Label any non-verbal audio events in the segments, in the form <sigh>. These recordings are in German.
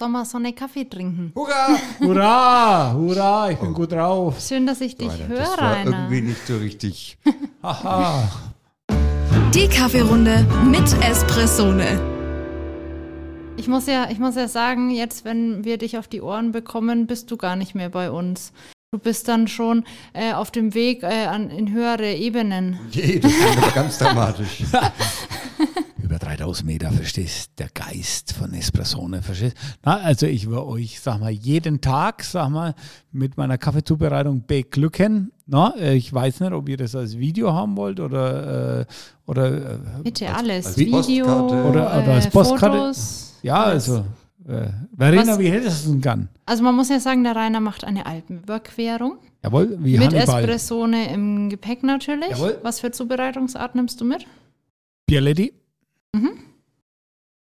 Sommer Sonne Kaffee trinken. Hurra! <laughs> Hurra, hurra, ich bin gut drauf. Schön, dass ich dich Alter, höre, das war Rainer. irgendwie nicht so richtig. <laughs> Haha. Die Kaffeerunde mit Espressone. Ich muss ja, ich muss ja sagen, jetzt, wenn wir dich auf die Ohren bekommen, bist du gar nicht mehr bei uns. Du bist dann schon äh, auf dem Weg äh, an, in höhere Ebenen. Nee, das ist ganz dramatisch. <laughs> Über 3000 Meter, verstehst Der Geist von Espressone, verstehst Na, also ich will euch, sag mal, jeden Tag, sag mal, mit meiner Kaffeezubereitung beglücken. Na, äh, ich weiß nicht, ob ihr das als Video haben wollt oder, äh, oder äh, Bitte alles. als Video Postkarte. Oder- oder als Postkarte. Fotos. ja, also, äh, Verena, Was- wie hättest du es denn gern? Also man muss ja sagen, der Rainer macht eine Alpenüberquerung. Jawohl, wie mit Hannibal. Espressone im Gepäck natürlich. Jawohl. Was für Zubereitungsart nimmst du mit? Bialetti.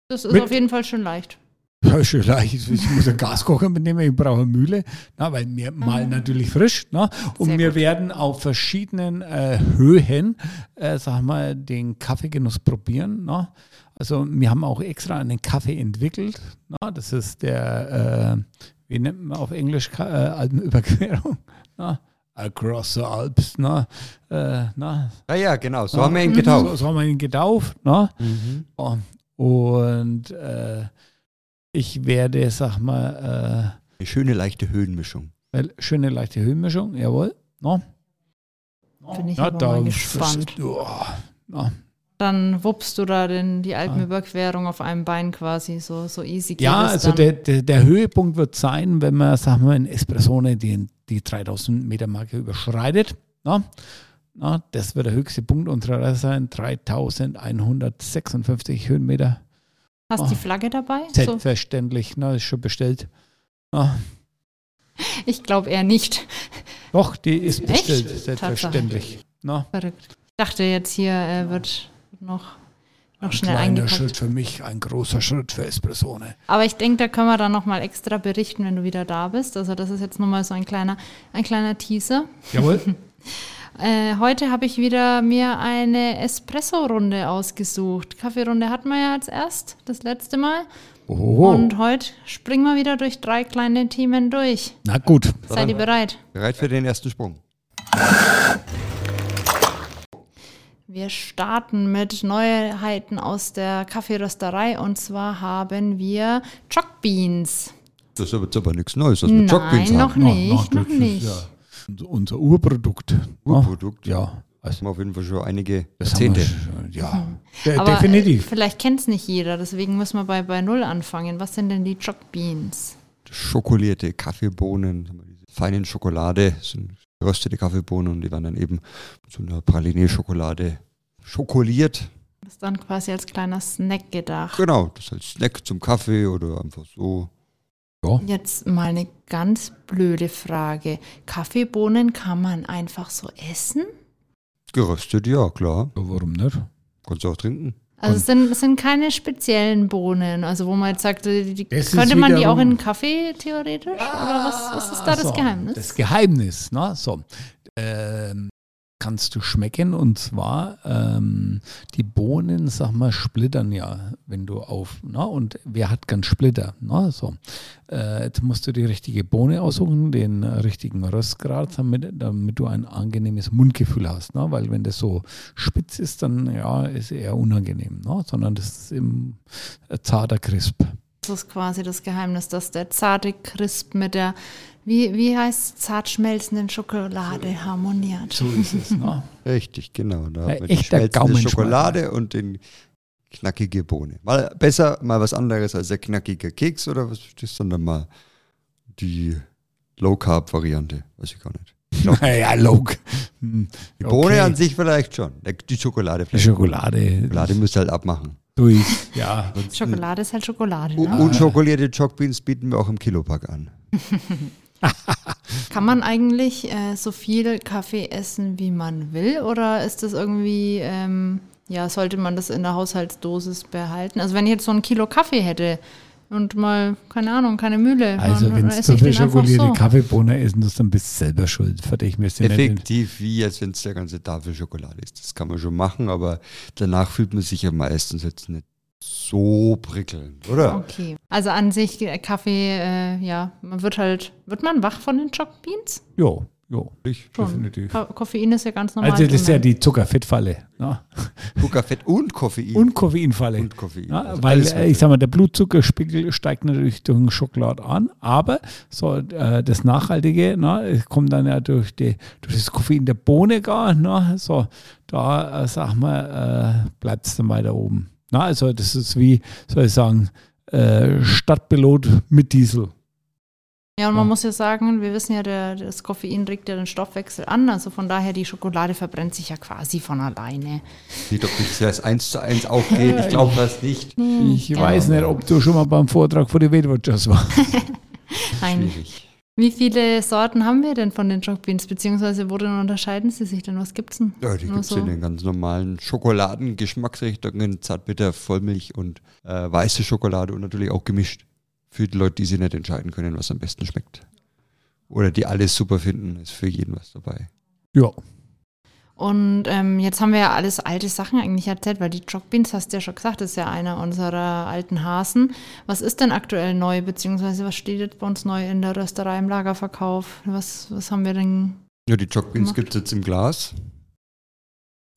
Das ist Mit- auf jeden Fall schon leicht. Ja, schön leicht. Ich muss einen Gaskocher mitnehmen, ich brauche eine Mühle, na, weil wir malen natürlich frisch. Na, und Mhm. Sehr wir gut. werden auf verschiedenen äh, Höhen, äh, sag mal, den Kaffeegenuss probieren. Na. Also wir haben auch extra einen Kaffee entwickelt. Na. Das ist der, äh, wie nennt man auf Englisch, äh, Alpenüberquerung? <laughs> Na. Across the Alps. Na. Äh, na. Ah ja, genau, so haben wir ihn So, getauft. so haben wir ihn getauft. Na. Mhm. Oh, Und äh, ich werde, sag mal, Eine schöne, leichte Höhenmischung. äh, schöne leichte Höhenmischung, jawohl. No. Bin ich Ja, aber da- mal gespannt. Ja, no. Dann wuppst du da den, die Alpenüberquerung auf einem Bein quasi. So, so easy geht ja es also dann. der, der, der Höhepunkt wird sein, wenn man, sagen wir, in Espressone die, die 3000 Meter Marke überschreitet. No. No, das wird der höchste Punkt unserer Reise sein, 3156 Höhenmeter. Hast oh. die Flagge dabei? Selbstverständlich, ne, ist schon bestellt. No. ich glaube eher nicht. Doch, die ist Echt? bestellt, selbstverständlich. No. Verrückt. Ich dachte jetzt hier äh, wird noch, noch Ein schnell kleiner eingepackt. Schritt für mich, ein großer Schritt für Espressone. Aber ich denke, da können wir dann nochmal extra berichten, wenn du wieder da bist. Also das ist jetzt nochmal so ein kleiner, ein kleiner Teaser. Jawohl. <laughs> Äh, heute habe ich wieder mir eine Espresso-Runde ausgesucht. Kaffeerunde hatten wir ja als erst, das letzte Mal. Oho. Und heute springen wir wieder durch drei kleine Themen durch. Na gut. Seid ihr bereit? Bereit für den ersten Sprung. Wir starten mit Neuheiten aus der Kaffeerösterei und zwar haben wir Choc Beans. Das ist aber jetzt aber nichts Neues, was wir Nein, haben. noch nicht, Na, noch das ist nicht. Ja unser, unser Urprodukt. Urprodukt. Ja, Das haben wir auf jeden Fall schon einige das haben wir Jahrzehnte. schon, ja. De Aber äh, definitiv. vielleicht kennt es nicht jeder, deswegen müssen wir bei, bei Null anfangen. Was sind denn die Choc Beans? Schokolierte Kaffeebohnen, haben feinen Schokolade, sind geröstete Kaffeebohnen und die werden dann eben mit so einer Praline-Schokolade schokoliert. Das ist dann quasi als kleiner Snack gedacht. Genau, das ist als Snack zum Kaffee oder einfach so. Jetzt mal eine ganz blöde Frage. Kaffeebohnen kann man einfach so essen? Geröstet, ja, klar. Ja, warum nicht? Kannst du auch trinken. Also es sind, es sind keine speziellen Bohnen, also wo man jetzt sagt, die, Das könnte man die auch in Kaffee theoretisch? Oder was, was ist da das So, Geheimnis? Das Geheimnis, ne? So. Ähm, kannst du schmecken und zwar ähm, die Bohnen, sag mal, splittern ja, wenn du auf, ne? Und wer hat gern Splitter, ne? So. Äh, jetzt musst du die richtige Bohne aussuchen, den richtigen Röstgrad, damit, damit du ein angenehmes Mundgefühl hast, ne? Weil wenn das so spitz ist, dann ja, ist eher unangenehm, ne? Sondern das ist im äh, zarter Crisp. Das ist quasi das Geheimnis, dass der zarte Crisp mit der, wie, wie heißt zart schmelzenden Schokolade harmoniert. So ist es, ne? <laughs> Richtig, genau. Da man die schmelzende. Schokolade und den knackige Bohne. Mal besser, mal was anderes als der knackige Keks oder was ist dann mal die Low-Carb-Variante? Weiß ich gar nicht. <laughs> Naja, Log. Hm, <laughs> Die Bohne okay. an sich vielleicht schon. Die Schokolade Die vielleicht. Schokolade. Die Schokolade müsst ihr halt abmachen. durch. Ja. Schokolade ist halt Schokolade. Ne? unschokolierte Chockbeans bieten wir auch im Kilopack an. Kann man eigentlich äh, so viel Kaffee essen, wie man will? Oder ist das irgendwie, ähm, ja, sollte man das in der Haushaltsdosis behalten? Also wenn ich jetzt so ein Kilo Kaffee hätte und mal, keine Ahnung, keine Mühle, Also wenn du zu viel schokolierte so. Kaffeebohne essen, das dann bist du selber schuld. Fertig, nicht Effektiv wie, als wenn es der ganze Tafel Schokolade ist. Das kann man schon machen, aber danach fühlt man sich ja meistens jetzt nicht so prickelnd, oder? Okay. Also an sich äh, Kaffee, äh, ja, man wird halt, wird man wach von den Choc Beans? Jo, jo, Ich Schon. definitiv. Ko- Koffein ist ja ganz normal. Also das ist ja die Zuckerfettfalle ne? Zuckerfett und Koffein. und Koffeinfalle. Und Koffein. Ja, Also weil äh, ich sag mal, der Blutzuckerspiegel steigt natürlich durch den Schokolade an, aber so äh, das Nachhaltige, ne, es kommt dann ja durch, die, durch das Koffein der Bohne gar, ne, so, da äh, sag mal, äh, bleibt es dann weiter oben. Na, also das ist wie, soll ich sagen, äh, Stadtpilot mit Diesel. Ja, und man Ja. muss ja sagen, wir wissen ja, der, das Koffein regt ja den Stoffwechsel an. Also von daher, die Schokolade verbrennt sich ja quasi von alleine. Sieht, ob das eins zu eins aufgeht. Ich glaube das nicht. Ich weiß nicht, ob du schon mal beim Vortrag vor der Weltwirtschaft warst. <laughs> Nein. Schwierig. Wie viele Sorten haben wir denn von den Choc Beans? Beziehungsweise worin unterscheiden sie sich denn? Was gibt's denn? Ja, die gibt es so. in den ganz normalen Schokoladengeschmacksrichtungen, Zartbitter, Vollmilch und äh, weiße Schokolade und natürlich auch gemischt. Für die Leute, die sich nicht entscheiden können, was am besten schmeckt. Oder die alles super finden, ist für jeden was dabei. Ja. Und ähm, jetzt haben wir ja alles alte Sachen eigentlich erzählt, weil die Choc Beans, hast du ja schon gesagt, ist ja einer unserer alten Hasen. Was ist denn aktuell neu, beziehungsweise was steht jetzt bei uns neu in der Rösterei im Lagerverkauf? Was, was haben wir denn? Ja, die Gemacht. gibt es jetzt im Glas,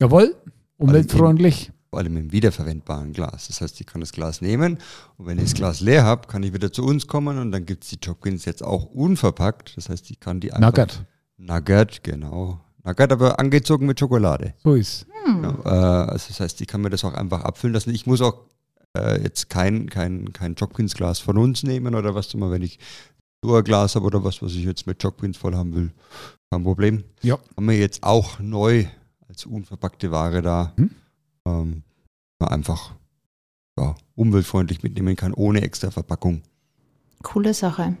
Jawohl, umweltfreundlich. vor allem im wiederverwendbaren Glas. Das heißt, ich kann das Glas nehmen und wenn ich das Glas leer habe, kann ich wieder zu uns kommen und dann gibt es die Choc-Beans jetzt auch unverpackt. Das heißt, ich kann die einfach... Nugget. Nugget, genau. Nugget, aber angezogen mit Schokolade. So ist Ja, äh, also das heißt, ich kann mir das auch einfach abfüllen lassen. Ich muss auch äh, jetzt kein, kein, kein Jobkins-Glas von uns nehmen oder was immer, wenn ich so ein Glas habe oder was, was ich jetzt mit Jobkins voll haben will. Kein Problem. Ja. Haben wir jetzt auch neu als unverpackte Ware da. Hm. Ähm, man einfach ja, umweltfreundlich mitnehmen kann, ohne extra Verpackung. Coole Sache.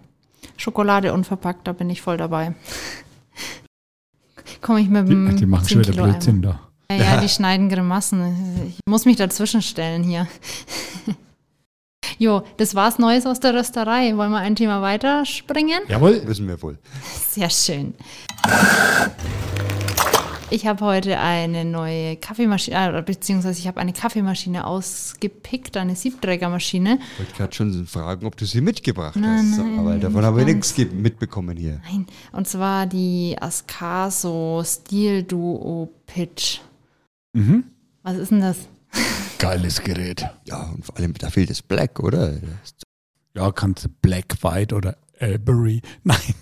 Schokolade unverpackt, da bin ich voll dabei. <laughs> Komme ich mit dem Die, die machen 10 schon wieder. Blödsinn da. Ja, ja, die schneiden Grimassen. Ich muss mich dazwischen stellen hier. <laughs> Jo, das war's Neues aus der Rösterei. Wollen wir ein Thema weiterspringen? Jawohl. Wissen wir wohl. Sehr schön. Ich habe heute eine neue Kaffeemaschine, äh, beziehungsweise ich habe eine Kaffeemaschine ausgepickt, eine Siebträgermaschine. Ich wollte gerade schon fragen, ob du sie mitgebracht Nein, hast. nein, aber davon wir ganz. nichts mitbekommen hier. Nein, und zwar die Ascaso Steel Duo Pitch. Mhm. Was ist denn das? <laughs> Geiles Gerät. Ja, und vor allem, da fehlt das Black, oder? Ja, kannst du Black, White oder Albury. <laughs> Nein.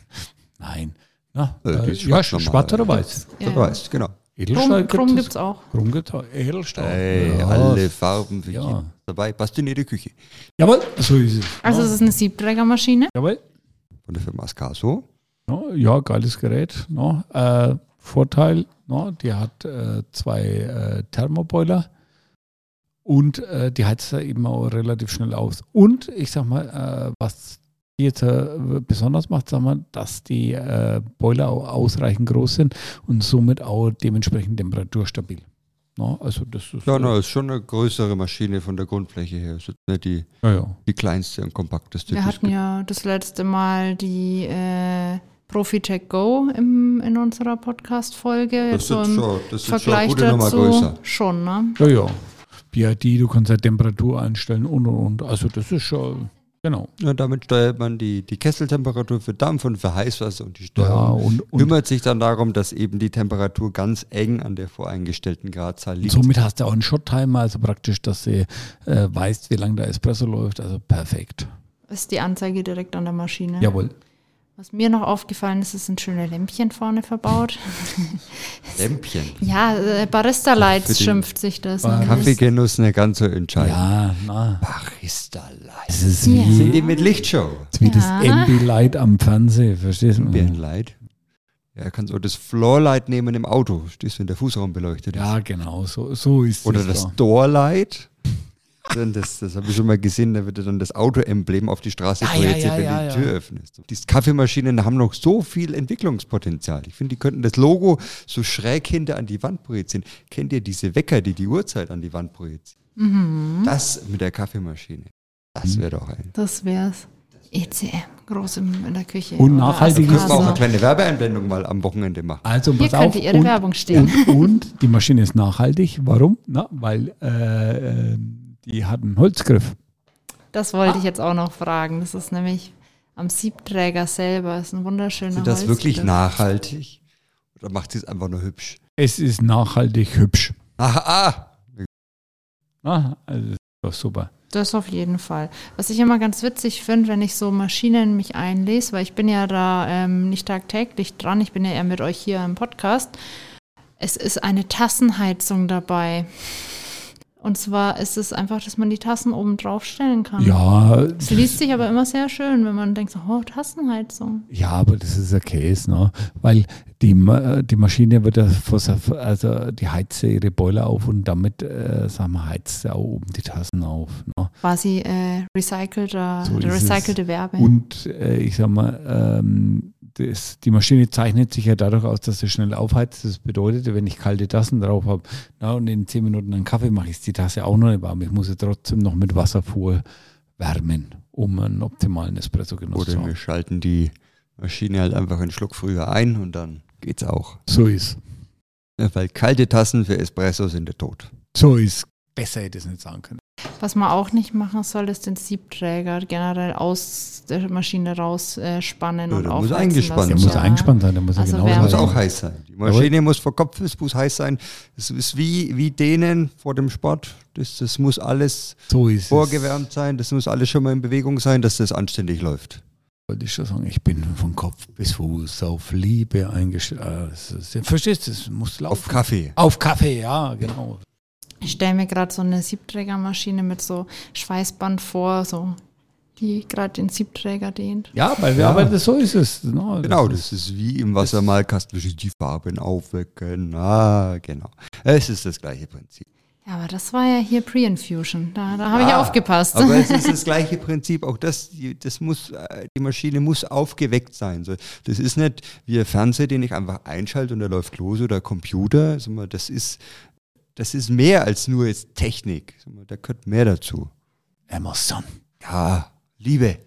Nein. Na, Äh, äh, ja, schwarz schwarz normal. oder weiß? Ja, Du weißt, genau. Edelstahl Chrom, Chrom gibt gibt es. auch. Chrom gibt's auch. Edelstahl. Ey, Ja. alle Farben für Ja. jeden dabei. Passt in jede Küche. Jawohl, so ist es. Also ja. es ist eine Siebträgermaschine. Jawohl. Von der Firma Ascaso. Ja, ja, geiles Gerät. No. Äh, Vorteil, no, die hat äh, zwei äh, Thermoboiler und äh, die heizt da eben auch relativ schnell aus. Und ich sag mal, äh, was die jetzt äh, besonders macht, sag mal, dass die äh, Boiler auch ausreichend groß sind und somit auch dementsprechend temperaturstabil. No, also das ist Ja, no, ist schon eine größere Maschine von der Grundfläche her. Ist nicht die, ja, ja. die kleinste und kompakteste. Wir hatten ja das letzte Mal die äh, Profitech Go im, in unserer Podcast-Folge. Das so schon, das ist schon eine gute dazu größer. schon, ne? Ja, ja. BID, du kannst ja Temperatur einstellen und und und. Also das ist schon, genau. Ja, damit steuert man die, die Kesseltemperatur für Dampf und für Heißwasser und die Ja, Steuerung und, und kümmert sich dann darum, dass eben die Temperatur ganz eng an der voreingestellten Gradzahl liegt. somit hast du auch einen Shot-Timer, also praktisch, dass du äh, weißt, wie lange der Espresso läuft. Also perfekt. Ist die Anzeige direkt an der Maschine. Jawohl. Was mir noch aufgefallen ist, es sind schöne Lämpchen vorne verbaut. <laughs> Lämpchen. ja, äh, Barista Lights schimpft sich das. Ne? Kaffeegenuss nicht ganz so entscheidend. Ja, na. Barista Es Light. ist Ja. Sind wie, die mit Lichtshow? wie das Ja. MB-Light am Fernsehen, verstehst du? Birnlight. Ja, kannst auch das Floorlight nehmen im Auto. Stehst du, wenn der Fußraum beleuchtet ist. Ja, genau, so, so ist Oder es das da. Doorlight. Dann Das, das habe ich schon mal gesehen, da wird dann das Autoemblem auf die Straße Ja, ja, projiziert, ja, wenn ja, du die ja. Tür öffnest. Die Kaffeemaschinen haben noch so viel Entwicklungspotenzial. Ich finde, die könnten das Logo so schräg hinter an die Wand projizieren. Kennt ihr diese Wecker, die die Uhrzeit an die Wand projizieren? Mhm. Das mit der Kaffeemaschine. Das wäre doch ein. Das wär's. ECM, groß im, in der Küche. Und Oder nachhaltig Können ist wir auch Also- eine kleine Werbeeinblendung mal am Wochenende machen. Also Hier könnte Ihre und, Werbung stehen. Und, und die Maschine ist nachhaltig. Warum? Na, weil äh, äh, Die hat einen Holzgriff. Das wollte ich jetzt auch noch fragen. Das ist nämlich am Siebträger selber. Das ist ein wunderschöner Ist das wirklich nachhaltig? Oder macht sie es einfach nur hübsch? Es ist nachhaltig hübsch. Ach, ah, Na, also das ist doch super. Das auf jeden Fall. Was ich immer ganz witzig finde, wenn ich so Maschinen mich einlese, weil ich bin ja da ähm, nicht tagtäglich dran, ich bin ja eher mit euch hier im Podcast. Es ist eine Tassenheizung dabei. Und zwar ist es einfach, dass man die Tassen oben drauf stellen kann. Ja, Es liest sich aber immer sehr schön, wenn man denkt, so, oh, Tassenheizung. ja, aber das ist ein Case, ne? Weil die, die Maschine wird ja, also die heizt ihre Boiler auf und damit, äh, sagen wir, heizt sie auch oben die Tassen auf. Ne? Quasi äh, recycelter, So recycelte Werbe. Und äh, ich sag mal, ähm, das, die Maschine zeichnet sich ja dadurch aus, dass sie schnell aufheizt. Das bedeutet, wenn ich kalte Tassen drauf habe na, und in 10 Minuten einen Kaffee mache, ist die Tasse auch noch nicht warm. Ich muss sie trotzdem noch mit Wasser vorwärmen, um einen optimalen Espresso-Genuss zu oder haben. wir schalten die Maschine halt einfach einen Schluck früher ein und dann geht's auch. So ist. Ja, weil kalte Tassen für Espresso sind der Tod. So ist. Besser hätte ich es nicht sagen können. Was man auch nicht machen soll, ist den Siebträger generell aus der Maschine rausspannen äh, spannen Ja, und der muss eingespannt lassen. Der muss Ja. eingespannt sein, der muss Also ja genau muss auch heiß sein. Die Maschine muss vor Kopf bis Fuß heiß sein. Es ist wie, wie denen vor dem Sport. Das, das muss alles So ist es. vorgewärmt sein. Das muss alles schon mal in Bewegung sein, dass das anständig läuft. Wollte ich schon sagen, ich bin von Kopf bis Fuß auf Liebe eingestellt. Ist- Verstehst du, es muss laufen. Auf Kaffee. Auf Kaffee, ja, genau. Ich stelle mir gerade so eine Siebträgermaschine mit so Schweißband vor, so die gerade den Siebträger dehnt. Ja, weil wir Ja. das, so ist es. Ne? Genau, ist- das ist wie im Wassermalkasten, die Farben aufwecken. Ah, genau. Es ist das gleiche Prinzip. Ja, aber das war ja hier Pre-Infusion. Da, da habe ich Ja, aufgepasst. Aber es ist <laughs> das gleiche Prinzip. Auch das, die, das muss, äh, die Maschine muss aufgeweckt sein. So, das ist nicht wie ein Fernseher, den ich einfach einschalte und der läuft los oder Computer. Das ist, das ist mehr als nur jetzt Technik. Da gehört mehr dazu. Amazon. Ja, Liebe.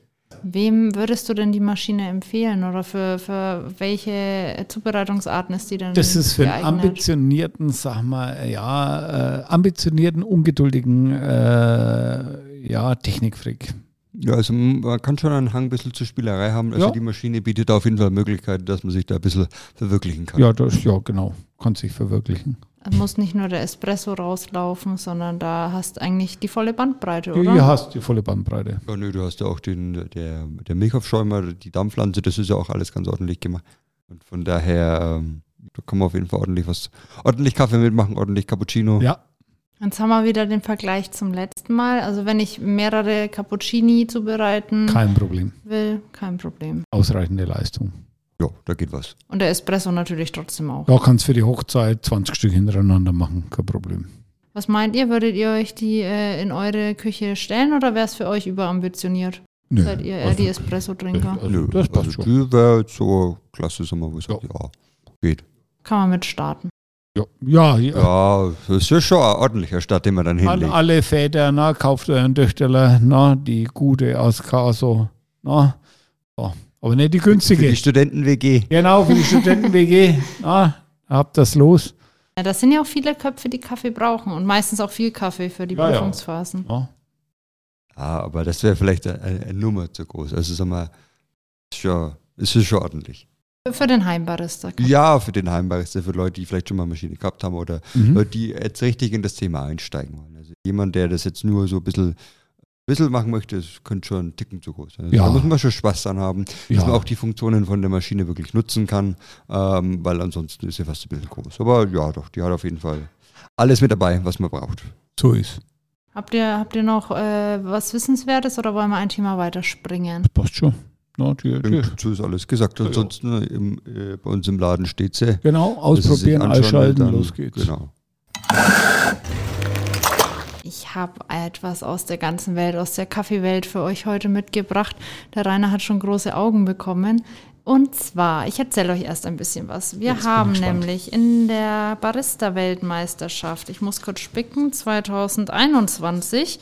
Wem würdest du denn die Maschine empfehlen oder für, für welche Zubereitungsarten ist die denn Das ist für einen geeignet? ambitionierten, sag mal, ja, äh, ambitionierten, ungeduldigen, äh, ja, Technikfreak. Ja, also man kann schon einen Hang ein bisschen zur Spielerei haben. Also Ja. die Maschine bietet auf jeden Fall Möglichkeiten, dass man sich da ein bisschen verwirklichen kann. Ja, das, ja, genau. Kann sich verwirklichen. Es muss nicht nur der Espresso rauslaufen, sondern da hast eigentlich die volle Bandbreite, Du oder? hier hast die volle Bandbreite. Ja, nö, du hast ja auch den, der, der Milchaufschäumer, die Dampflanze, das ist ja auch alles ganz ordentlich gemacht. Und von daher, ähm, da kann man auf jeden Fall ordentlich was, ordentlich Kaffee mitmachen, ordentlich Cappuccino. Ja, Jetzt haben wir wieder den Vergleich zum letzten Mal. Also wenn ich mehrere Cappuccini zubereiten kein Problem. will, kein Problem. Ausreichende Leistung. Ja, da geht was. Und der Espresso natürlich trotzdem auch. Da kannst du für die Hochzeit 20 Stück hintereinander machen, kein Problem. Was meint ihr? Würdet ihr euch die äh, in eure Küche stellen oder wäre es für euch überambitioniert? Nö. Seid ihr eher die Espresso-Trinker? Also, Nö, das passt also schon. die wäre jetzt so klasse, sagen wir, wo ich sage, ja, geht. Kann man mit starten. Ja, ja, ja. Ja, das ist schon ein ordentlicher Start, den man dann An hinlegt. alle Väter, na, kauft euren Töchterler, na, die gute aus Caso, na, so. Aber nicht die Für günstige. die Studenten-WG. genau, für die Studenten-WG, na, habt das los. Ja, das sind ja auch viele Köpfe, die Kaffee brauchen und meistens auch viel Kaffee für die Ja. Prüfungsphasen. Ja. Ja, aber das wäre vielleicht eine, eine Nummer zu groß. Also sag mal, ist schon, es ist schon ordentlich. Für den Heimbarista. Ja, für den Heimbarista, für Leute, die vielleicht schon mal Maschine gehabt haben oder Mhm. Leute, die jetzt richtig in das Thema einsteigen wollen. Also jemand, der das jetzt nur so ein bisschen, bisschen machen möchte, das könnte schon ein Ticken zu groß sein. Also Ja. Da muss man schon Spaß dran haben, dass Ja. man auch die Funktionen von der Maschine wirklich nutzen kann, ähm, weil ansonsten ist sie fast ein bisschen groß. Aber ja, doch, die hat auf jeden Fall alles mit dabei, was man braucht. So ist. Habt ihr, habt ihr noch äh, was Wissenswertes oder wollen wir ein Thema weiterspringen? Passt schon. Na, die, die. dazu ist alles gesagt. Ja, ja. Ansonsten im, äh, bei uns im Laden steht sie. Genau, ausprobieren, einschalten, dann- los geht's. Genau. Ich habe etwas aus der ganzen Welt, aus der Kaffeewelt für euch heute mitgebracht. Der Rainer hat schon große Augen bekommen. Und zwar, ich erzähle euch erst ein bisschen was. Wir Jetzt haben nämlich in der Barista-Weltmeisterschaft, ich muss kurz spicken, 2021,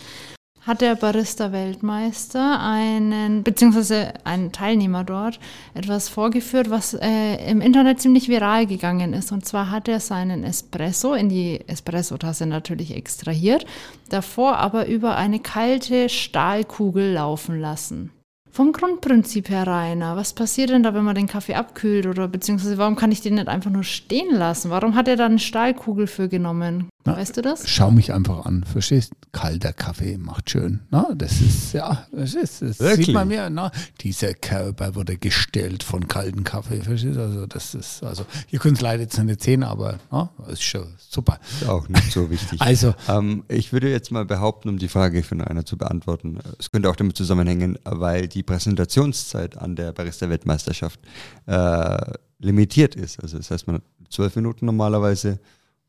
hat der Barista-Weltmeister einen, beziehungsweise einen Teilnehmer dort, etwas vorgeführt, was äh, im Internet ziemlich viral gegangen ist. Und zwar hat er seinen Espresso in die Espresso-Tasse natürlich extrahiert, davor aber über eine kalte Stahlkugel laufen lassen. Vom Grundprinzip her, Rainer, was passiert denn da, wenn man den Kaffee abkühlt oder beziehungsweise warum kann ich den nicht einfach nur stehen lassen? Warum hat er da eine Stahlkugel für genommen? Na, weißt du das? Schau mich einfach an, verstehst? Kalter Kaffee macht schön. Na, das ist, ja, das ist, das Wirklich? sieht man mir, na, dieser Körper wurde gestellt von kaltem Kaffee, verstehst? Also, das ist, also, ihr könnt es leider jetzt nicht sehen, aber, na, ist schon super. Ist auch nicht so wichtig. <laughs> Also, Ähm, ich würde jetzt mal behaupten, um die Frage von einer zu beantworten, es könnte auch damit zusammenhängen, weil die Präsentationszeit an der Barista-Weltmeisterschaft äh, limitiert ist. Also das heißt, man hat zwölf Minuten normalerweise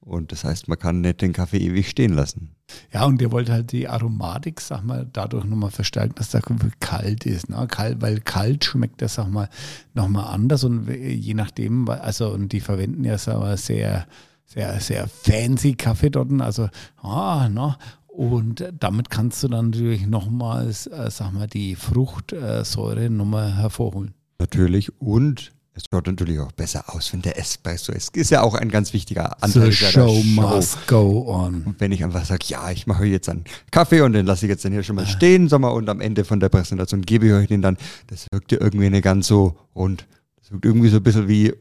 und das heißt, man kann nicht den Kaffee ewig stehen lassen. Ja, und ihr wollt halt die Aromatik, sag mal, dadurch nochmal verstärken, dass der Kaffee kalt ist. Ne? Kalt, weil kalt schmeckt das, sag mal, nochmal anders und je nachdem, also, und die verwenden ja, sag mal, sehr, sehr, sehr fancy Kaffee dort, also, ah, ne? Und damit kannst du dann natürlich nochmals, äh, sag mal, die Fruchtsäure nochmal hervorholen. Natürlich und es schaut natürlich auch besser aus, wenn der Espresso ist. Ist ja auch ein ganz wichtiger Anteil The der show must go on. Und wenn ich einfach sage, ja, ich mache jetzt einen Kaffee und den lasse ich jetzt dann hier schon mal stehen, sag mal, und am Ende von der Präsentation gebe ich euch den dann, das wirkt ja irgendwie nicht ganz so rund. Das wirkt irgendwie so ein bisschen wie,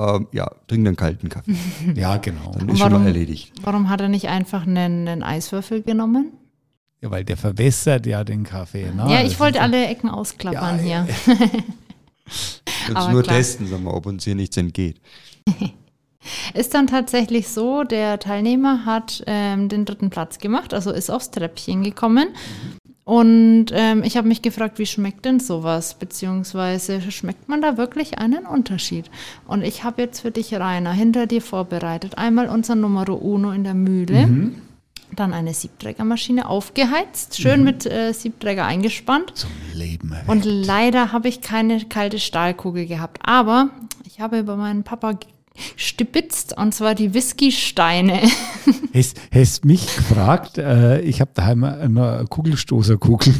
ähm, ja, trink einen kalten Kaffee. <laughs> Ja, genau. Dann ist schon Warum- mal erledigt. Warum hat er nicht einfach einen, einen Eiswürfel genommen? Ja, weil der verwässert ja den Kaffee. Ne? ja, Das ich wollte ist- alle Ecken ausklappern Ja, hier. Jetzt <laughs> nur klar. testen, sag mal, ob uns hier nichts entgeht. <laughs> Ist dann tatsächlich so, der Teilnehmer hat ähm, den dritten Platz gemacht, also ist aufs Treppchen gekommen. Und ähm, ich habe mich gefragt, wie schmeckt denn sowas? Beziehungsweise schmeckt man da wirklich einen Unterschied? Und ich habe jetzt für dich, Rainer, hinter dir vorbereitet. Einmal unser Numero Uno in der Mühle, dann eine Siebträgermaschine aufgeheizt, schön mit äh, Siebträger eingespannt. Zum Leben erweckt. Und leider habe ich keine kalte Stahlkugel gehabt. Aber ich habe über meinen Papa gestibitzt und zwar die Whisky-Steine. <laughs> Hast, hast mich gefragt, äh, ich habe daheim eine Kugelstoßerkugel.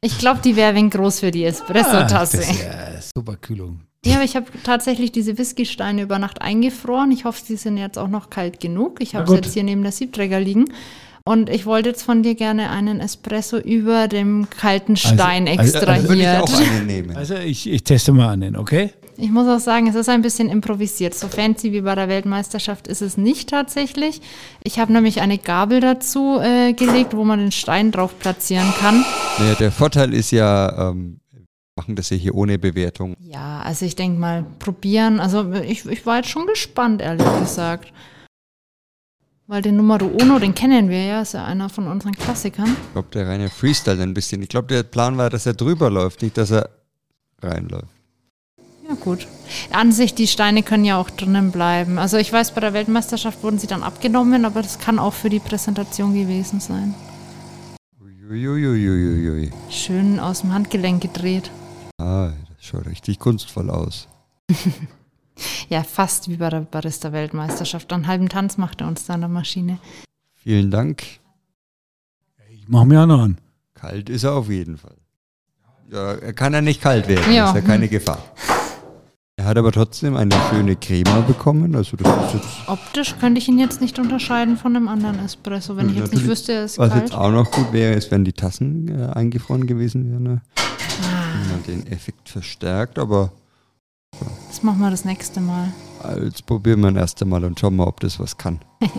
Ich glaube, die wäre wenig groß für die Espresso-Tasse. Ah, super Kühlung. Ja, aber ich habe tatsächlich diese Whisky-Steine über Nacht eingefroren. Ich hoffe, sie sind jetzt auch noch kalt genug. Ich habe sie jetzt hier neben der Siebträger liegen. Und ich wollte jetzt von dir gerne einen Espresso über dem kalten Stein also- Also extrahiert. würde ich auch einen nehmen. Also ich, ich teste mal den, okay? Ich muss auch sagen, es ist ein bisschen improvisiert. So fancy wie bei der Weltmeisterschaft ist es nicht tatsächlich. Ich habe nämlich eine Gabel dazu äh, gelegt, wo man den Stein drauf platzieren kann. Naja, der Vorteil ist ja, ähm, wir machen das ja hier ohne Bewertung. Ja, also ich denke mal, probieren. Also ich, ich war jetzt schon gespannt, ehrlich gesagt. Weil den Numero Uno, den kennen wir ja, ist ja einer von unseren Klassikern. Ich glaube, der reine Freestyle ein bisschen. Ich glaube, der Plan war, dass er drüber läuft, nicht, dass er reinläuft. Ja, gut. An sich, die Steine können ja auch drinnen bleiben. Also ich weiß, bei der Weltmeisterschaft wurden sie dann abgenommen, aber das kann auch für die Präsentation gewesen sein. Uiuiuiuiui. Schön aus dem Handgelenk gedreht. Ah, das schaut richtig kunstvoll aus. <laughs> Ja, fast wie bei der Barista-Weltmeisterschaft. Einen halben Tanz macht er uns da an der Maschine. Vielen Dank. Ich mache mir einen an. Kalt ist er auf jeden Fall. Ja, er kann ja nicht kalt werden, Ja. ist ja keine Gefahr. <laughs> Er hat aber trotzdem eine schöne Crema bekommen. Also das ist jetzt, Optisch könnte ich ihn jetzt nicht unterscheiden von einem anderen Espresso, wenn ich jetzt nicht Natürlich. wüsste, er ist was kalt. jetzt auch noch gut wäre, ist, wenn die Tassen äh, eingefroren gewesen wären. Ne? Ah, Wenn man den Effekt verstärkt, aber das machen wir das nächste Mal. jetzt probieren wir ihn erst einmal und schauen mal, ob das was kann. <laughs>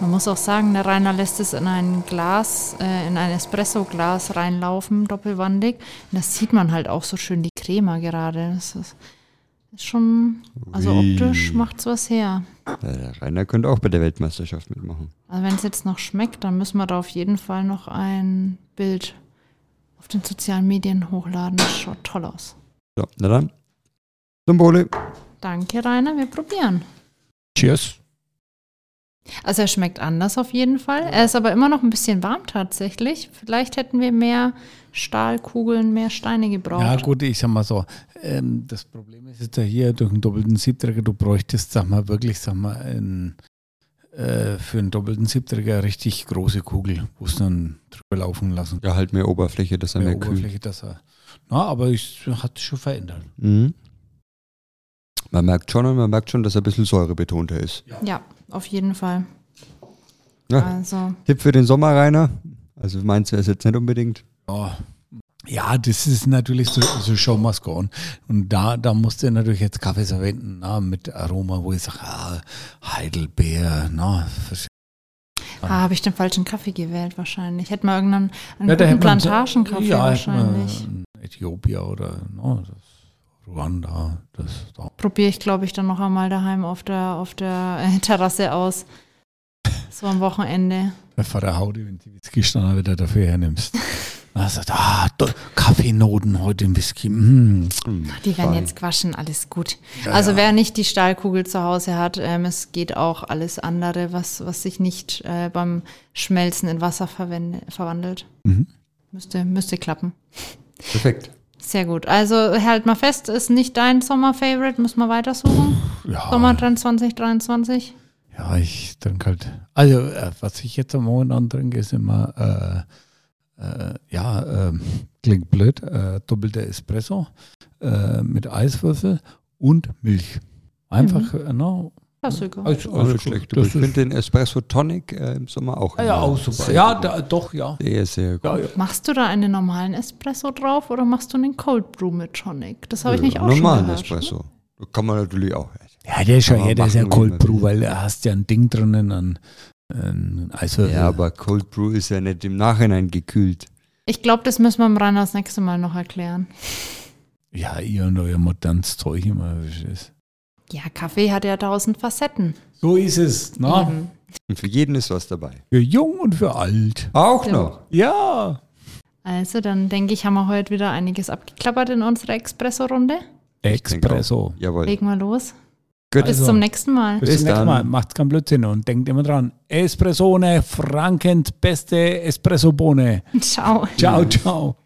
Man muss auch sagen, der Rainer lässt es in ein Glas, äh, in ein Espresso-Glas reinlaufen, doppelwandig. Und das sieht man halt auch so schön, die Crema gerade. Das ist, ist schon, also Ui. optisch macht's was her. Der Rainer könnte auch bei der Weltmeisterschaft mitmachen. Also wenn es jetzt noch schmeckt, dann müssen wir da auf jeden Fall noch ein Bild auf den sozialen Medien hochladen. Das schaut toll aus. So, na dann. Zum Wohle. Danke, Rainer. Wir probieren. Cheers. Also er schmeckt anders auf jeden Fall. Er ist aber immer noch ein bisschen warm tatsächlich. Vielleicht hätten wir mehr Stahlkugeln, mehr Steine gebraucht. Ja gut, ich sag mal so, ähm, das Problem ist jetzt ja hier durch einen doppelten Siebträger, du bräuchtest, sag mal, wirklich, sag mal, ein, äh, für einen doppelten Siebträger richtig große Kugel, wo es dann drüber laufen lassen. Ja, halt mehr Oberfläche, dass er Mehr mehr, kühlt. Oberfläche, dass er. Na, aber es hat sich schon verändert. Mhm. Man merkt schon, und man merkt schon, dass er ein bisschen säurebetonter ist. Ja, auf jeden Fall. Ja. Also, Tipp für den Sommer, Rainer. Also meinst du es jetzt nicht unbedingt? Ja. Ja, das ist natürlich so, so Show must go on. Und da, da musst du natürlich jetzt Kaffee verwenden, na, mit Aroma, wo ich sage, ah, Heidelbeer, na, verstehst ah, habe ich den falschen Kaffee gewählt wahrscheinlich. Hätte mal irgendeinen einen Ja, guten Plantagenkaffee ja, wahrscheinlich. in Äthiopien oder no, das Ruanda, das da. Probiere ich, glaube ich, dann noch einmal daheim auf der, auf der äh, Terrasse aus. So am Wochenende. Der Vater Haude, wenn die Whisky-Standard wieder dafür hernimmst. <laughs> Er sagt, ah, Kaffeenoten heute im Whisky. Mm. Die werden jetzt gewaschen, alles gut. Ja, also ja. wer nicht die Stahlkugel zu Hause hat, ähm, es geht auch alles andere, was, was sich nicht äh, beim Schmelzen in Wasser verwandelt. Mhm. Müsste, müsste klappen. Perfekt. Sehr gut. Also halt mal fest, ist nicht dein Sommer-Favorite, müssen wir weitersuchen. Ja, Sommer 2023. ja, ich trinke halt. Also, äh, was ich jetzt am Momentan trinke, ist immer, äh, äh, ja, ähm, klingt blöd, äh, doppelter Espresso äh, mit Eiswürfel und Milch. Einfach, äh, no, Klassiker. also, Also nicht schlecht. Ich finde den Espresso Tonic äh, im Sommer auch. Ah ja, immer auch super. sehr Ja, da, doch, ja. Sehr, sehr gut. ja, ja. Machst du da einen normalen Espresso drauf oder machst du einen Cold Brew mit Tonic? Das habe ich Ja, nicht auch Normalen schon gehört. Espresso. Da kann man natürlich auch. Ja, der ist schon, ja, der ist ja Cold Brew, weil da hast ja ein Ding drinnen an an Eiswürfel. Ja, aber Cold Brew ist ja nicht im Nachhinein gekühlt. Ich glaube, das müssen wir im Rainer das nächste Mal noch erklären. Ja, ihr und euer modernes Zeug immer. wie es ist. Ja, Kaffee hat ja tausend Facetten. So ist es. Na? Eben. Und für jeden ist was dabei. Für jung und für alt. Auch Ja. noch. Ja. Also, dann denke ich, haben wir heute wieder einiges abgeklappert in unserer Espresso-Runde. denke Espresso. Jawohl. Legen wir los. Gut. Bis Also. zum nächsten Mal. Bis Bis zum nächsten dann. Mal. Macht's keinen Blödsinn und denkt immer dran. Espressone, Frankens beste Espressobohne. <laughs> Ciao. Ciao, ciao.